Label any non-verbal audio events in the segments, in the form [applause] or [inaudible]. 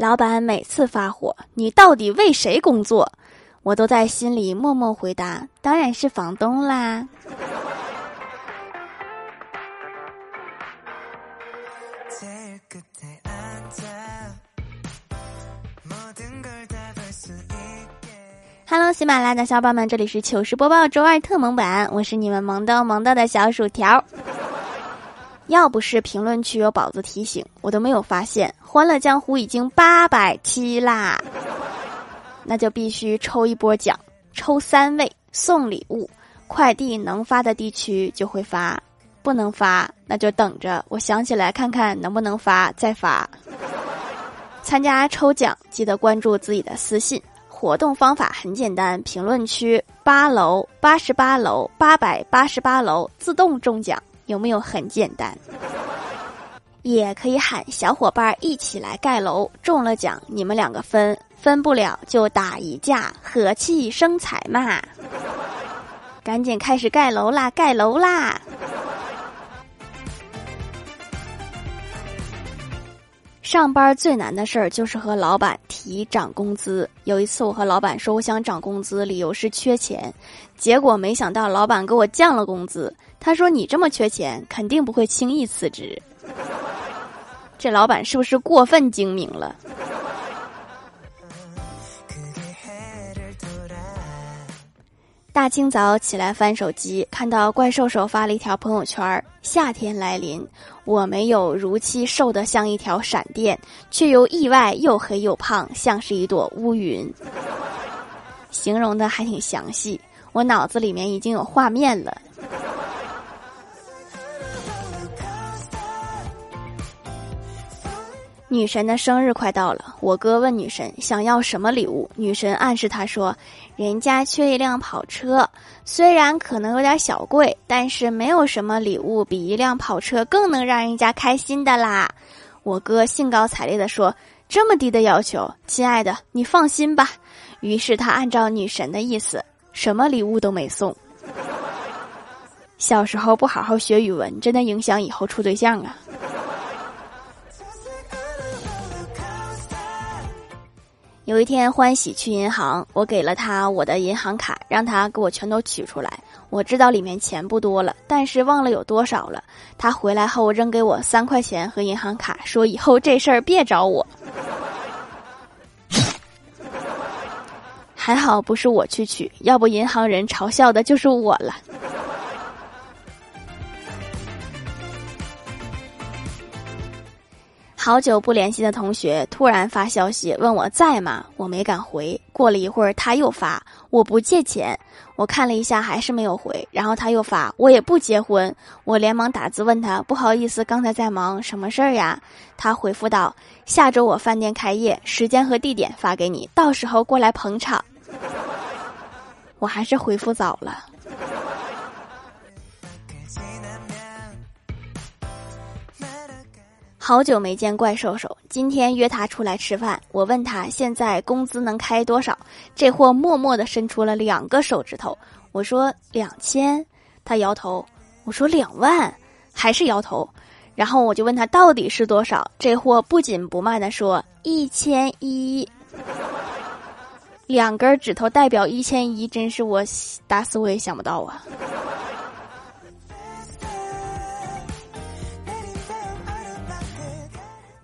老板每次发火，你到底为谁工作？我都在心里默默回答：当然是房东啦。Hello，喜马拉雅的小伙伴们，这里是糗事播报周二特萌版，我是你们萌逗萌逗的小薯条。要不是评论区有宝子提醒，我都没有发现《欢乐江湖》已经八百期啦。那就必须抽一波奖，抽三位送礼物，快递能发的地区就会发，不能发那就等着，我想起来看看能不能发再发。参加抽奖记得关注自己的私信。活动方法很简单，评论区八楼八十八楼八百八十八楼自动中奖，有没有很简单？也可以喊小伙伴一起来盖楼，中了奖你们两个分，分不了就打一架，和气生财嘛！赶紧开始盖楼啦，盖楼啦！上班最难的事儿就是和老板提涨工资。有一次，我和老板说我想涨工资，理由是缺钱，结果没想到老板给我降了工资。他说：“你这么缺钱，肯定不会轻易辞职。”这老板是不是过分精明了？大清早起来翻手机，看到怪兽手发了一条朋友圈：“夏天来临，我没有如期瘦得像一条闪电，却又意外又黑又胖，像是一朵乌云。[laughs] ”形容的还挺详细，我脑子里面已经有画面了。女神的生日快到了，我哥问女神想要什么礼物，女神暗示他说：“人家缺一辆跑车，虽然可能有点小贵，但是没有什么礼物比一辆跑车更能让人家开心的啦。”我哥兴高采烈地说：“这么低的要求，亲爱的，你放心吧。”于是他按照女神的意思，什么礼物都没送。小时候不好好学语文，真的影响以后处对象啊。有一天，欢喜去银行，我给了他我的银行卡，让他给我全都取出来。我知道里面钱不多了，但是忘了有多少了。他回来后扔给我三块钱和银行卡，说以后这事儿别找我。[laughs] 还好不是我去取，要不银行人嘲笑的就是我了。好久不联系的同学突然发消息问我在吗？我没敢回。过了一会儿他又发我不借钱，我看了一下还是没有回。然后他又发我也不结婚，我连忙打字问他不好意思刚才在忙什么事儿呀？他回复道下周我饭店开业，时间和地点发给你，到时候过来捧场。我还是回复早了。好久没见怪兽兽，今天约他出来吃饭。我问他现在工资能开多少，这货默默的伸出了两个手指头。我说两千，他摇头。我说两万，还是摇头。然后我就问他到底是多少，这货不紧不慢的说一千一。两根指头代表一千一，真是我打死我也想不到啊。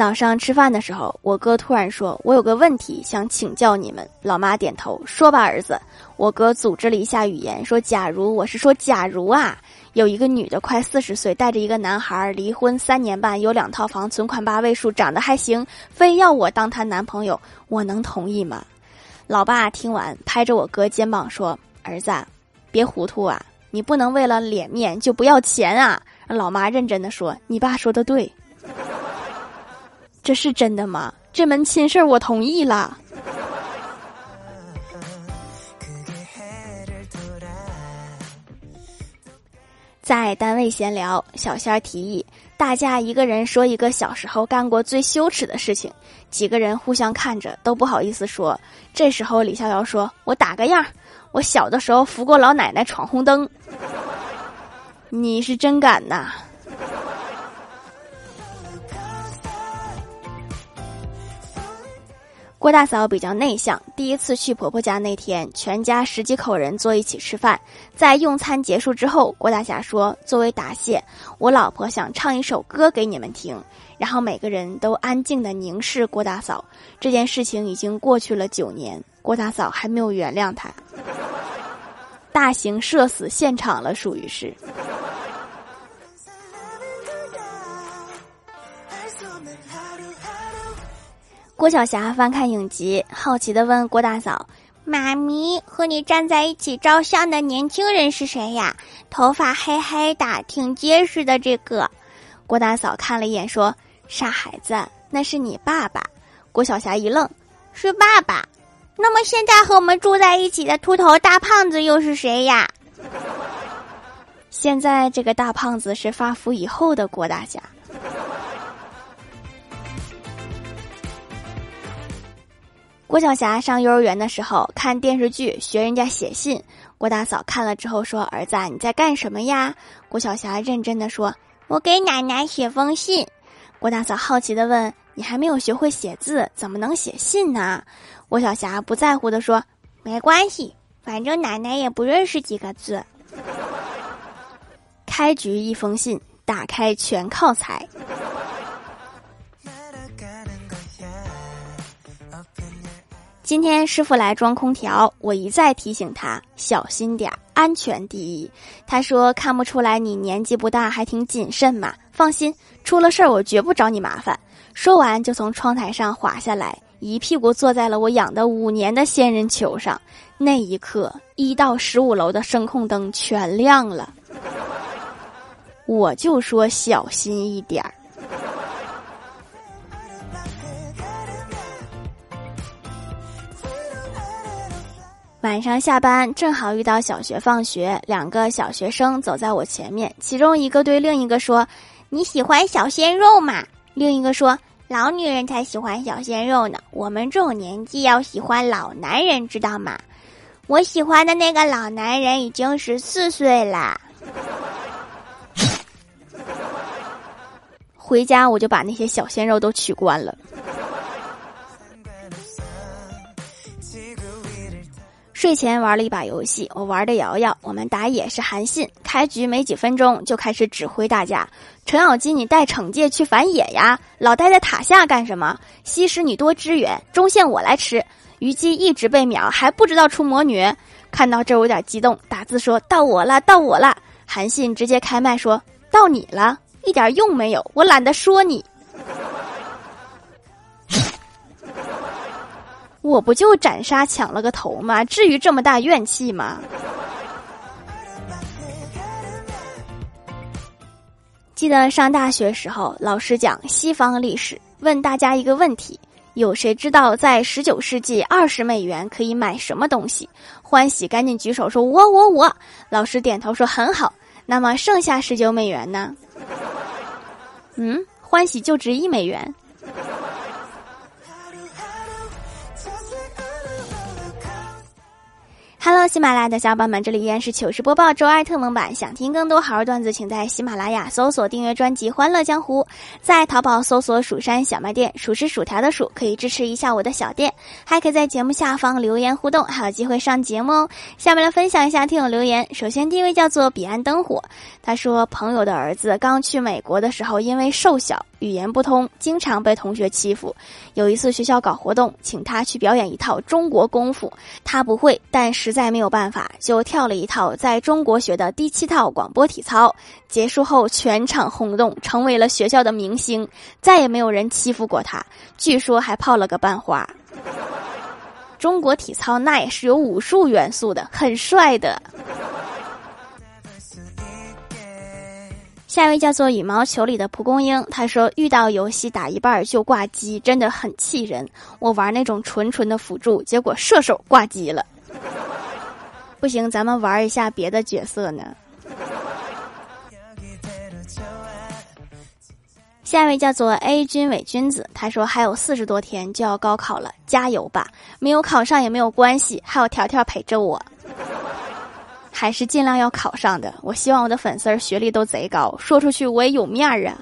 早上吃饭的时候，我哥突然说：“我有个问题想请教你们。”老妈点头说：“吧，儿子。”我哥组织了一下语言说：“假如我是说，假如啊，有一个女的快四十岁，带着一个男孩，离婚三年半，有两套房，存款八位数，长得还行，非要我当她男朋友，我能同意吗？”老爸听完，拍着我哥肩膀说：“儿子，别糊涂啊，你不能为了脸面就不要钱啊。”老妈认真的说：“你爸说的对。”这是真的吗？这门亲事儿我同意了。在单位闲聊，小仙儿提议大家一个人说一个小时候干过最羞耻的事情，几个人互相看着都不好意思说。这时候李逍遥说：“我打个样，我小的时候扶过老奶奶闯红灯。[laughs] ”你是真敢呐！郭大嫂比较内向，第一次去婆婆家那天，全家十几口人坐一起吃饭。在用餐结束之后，郭大侠说：“作为答谢，我老婆想唱一首歌给你们听。”然后每个人都安静的凝视郭大嫂。这件事情已经过去了九年，郭大嫂还没有原谅他。大型社死现场了，属于是。郭晓霞翻看影集，好奇的问郭大嫂：“妈咪，和你站在一起照相的年轻人是谁呀？头发黑黑的，挺结实的。”这个，郭大嫂看了一眼，说：“傻孩子，那是你爸爸。”郭晓霞一愣：“是爸爸？那么现在和我们住在一起的秃头大胖子又是谁呀？” [laughs] 现在这个大胖子是发福以后的郭大侠。郭晓霞上幼儿园的时候看电视剧学人家写信，郭大嫂看了之后说：“儿子，你在干什么呀？”郭晓霞认真的说：“我给奶奶写封信。”郭大嫂好奇的问：“你还没有学会写字，怎么能写信呢？”郭晓霞不在乎的说：“没关系，反正奶奶也不认识几个字。”开局一封信，打开全靠猜。今天师傅来装空调，我一再提醒他小心点儿，安全第一。他说看不出来你年纪不大，还挺谨慎嘛。放心，出了事儿我绝不找你麻烦。说完就从窗台上滑下来，一屁股坐在了我养的五年的仙人球上。那一刻，一到十五楼的声控灯全亮了。我就说小心一点儿。晚上下班正好遇到小学放学，两个小学生走在我前面，其中一个对另一个说：“你喜欢小鲜肉吗？”另一个说：“老女人才喜欢小鲜肉呢，我们这种年纪要喜欢老男人，知道吗？”我喜欢的那个老男人已经十四岁了。[laughs] 回家我就把那些小鲜肉都取关了。睡前玩了一把游戏，我玩的瑶瑶，我们打野是韩信。开局没几分钟就开始指挥大家：程咬金，你带惩戒去反野呀！老待在塔下干什么？西施，你多支援，中线我来吃。虞姬一直被秒，还不知道出魔女。看到这有点激动，打字说到我了，到我了。韩信直接开麦说到你了，一点用没有，我懒得说你。我不就斩杀抢了个头吗？至于这么大怨气吗？记得上大学时候，老师讲西方历史，问大家一个问题：有谁知道在十九世纪二十美元可以买什么东西？欢喜赶紧举手说：“我我我。”老师点头说：“很好。”那么剩下十九美元呢？嗯，欢喜就值一美元。Hello，喜马拉雅的小伙伴们，这里依然是糗事播报周二特蒙版。想听更多好玩段子，请在喜马拉雅搜索订阅专辑《欢乐江湖》，在淘宝搜索“蜀山小卖店”，数是薯条的数，可以支持一下我的小店。还可以在节目下方留言互动，还有机会上节目哦。下面来分享一下听友留言。首先第一位叫做彼岸灯火，他说朋友的儿子刚去美国的时候，因为瘦小。语言不通，经常被同学欺负。有一次学校搞活动，请他去表演一套中国功夫，他不会，但是实在没有办法，就跳了一套在中国学的第七套广播体操。结束后，全场轰动，成为了学校的明星，再也没有人欺负过他。据说还泡了个班花。中国体操那也是有武术元素的，很帅的。下一位叫做羽毛球里的蒲公英，他说遇到游戏打一半就挂机，真的很气人。我玩那种纯纯的辅助，结果射手挂机了。不行，咱们玩一下别的角色呢。下一位叫做 A 君伪君子，他说还有四十多天就要高考了，加油吧！没有考上也没有关系，还有条条陪着我。还是尽量要考上的。我希望我的粉丝儿学历都贼高，说出去我也有面儿啊。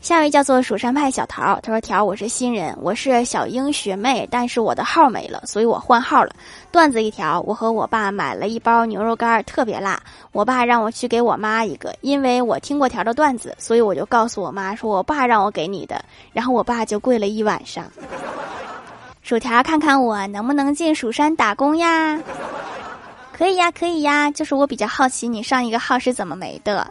下一位叫做蜀山派小桃，他说：“条，我是新人，我是小英学妹，但是我的号没了，所以我换号了。段子一条，我和我爸买了一包牛肉干，特别辣，我爸让我去给我妈一个，因为我听过条的段子，所以我就告诉我妈说，我爸让我给你的，然后我爸就跪了一晚上。薯条，看看我能不能进蜀山打工呀？可以呀，可以呀，就是我比较好奇你上一个号是怎么没的。”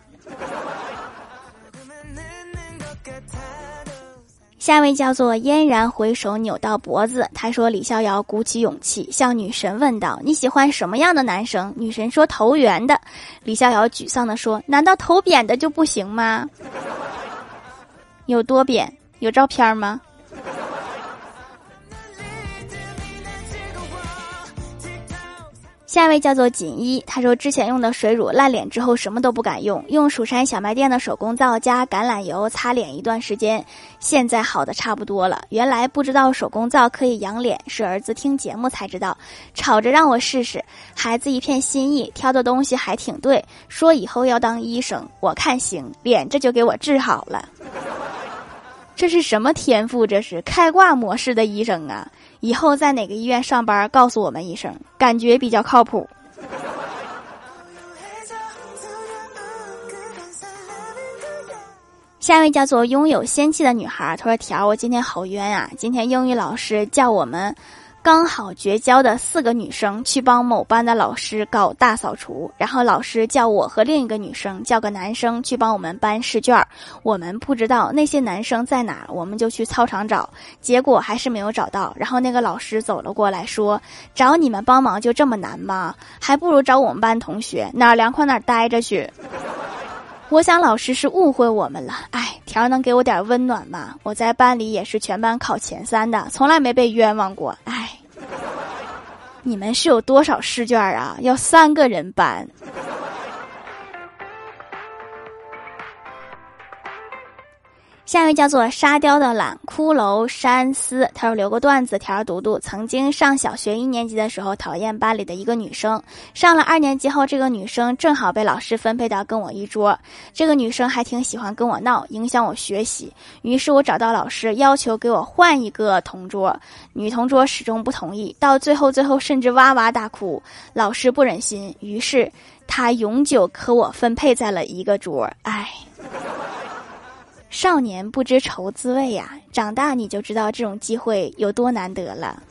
下一位叫做嫣然回首扭到脖子，他说：“李逍遥鼓起勇气向女神问道：‘你喜欢什么样的男生？’女神说：‘头圆的。’李逍遥沮丧地说：‘难道头扁的就不行吗？有多扁？有照片吗？’”下一位叫做锦衣，他说之前用的水乳烂脸之后什么都不敢用，用蜀山小卖店的手工皂加橄榄油擦脸一段时间，现在好的差不多了。原来不知道手工皂可以养脸，是儿子听节目才知道，吵着让我试试。孩子一片心意，挑的东西还挺对，说以后要当医生，我看行，脸这就给我治好了。这是什么天赋？这是开挂模式的医生啊！以后在哪个医院上班，告诉我们一声，感觉比较靠谱。下一位叫做拥有仙气的女孩，她说：“条，我今天好冤啊！今天英语老师叫我们。”刚好绝交的四个女生去帮某班的老师搞大扫除，然后老师叫我和另一个女生叫个男生去帮我们班试卷。我们不知道那些男生在哪，我们就去操场找，结果还是没有找到。然后那个老师走了过来，说：“找你们帮忙就这么难吗？还不如找我们班同学，哪儿凉快哪儿待着去。”我想老师是误会我们了。哎，条能给我点温暖吗？我在班里也是全班考前三的，从来没被冤枉过。哎。你们是有多少试卷啊？要三个人搬。下一位叫做沙雕的懒骷髅山思，他说留个段子条读读。曾经上小学一年级的时候，讨厌班里的一个女生。上了二年级后，这个女生正好被老师分配到跟我一桌。这个女生还挺喜欢跟我闹，影响我学习。于是我找到老师，要求给我换一个同桌。女同桌始终不同意，到最后，最后甚至哇哇大哭。老师不忍心，于是他永久和我分配在了一个桌。唉。少年不知愁滋味呀，长大你就知道这种机会有多难得了。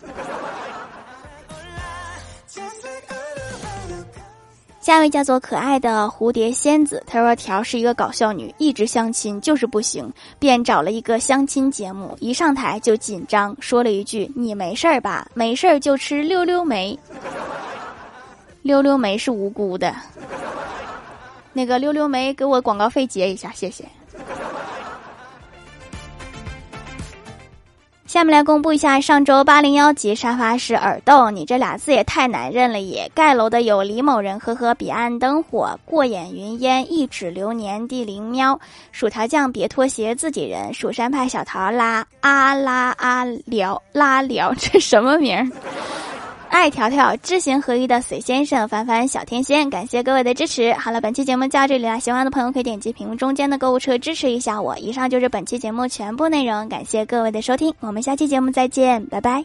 下一位叫做可爱的蝴蝶仙子，她说：“条是一个搞笑女，一直相亲就是不行，便找了一个相亲节目，一上台就紧张，说了一句：‘你没事儿吧？没事儿就吃溜溜梅。’溜溜梅是无辜的，那个溜溜梅给我广告费结一下，谢谢。”下面来公布一下上周八零幺级沙发是耳豆，你这俩字也太难认了也。盖楼的有李某人，呵呵，彼岸灯火，过眼云烟，一指流年，地灵喵，薯条酱，别拖鞋，自己人，蜀山派小桃拉啊拉啊聊拉聊，这什么名儿？爱条条知行合一的隋先生，凡凡小天仙，感谢各位的支持。好了，本期节目就到这里了，喜欢的朋友可以点击屏幕中间的购物车支持一下我。以上就是本期节目全部内容，感谢各位的收听，我们下期节目再见，拜拜。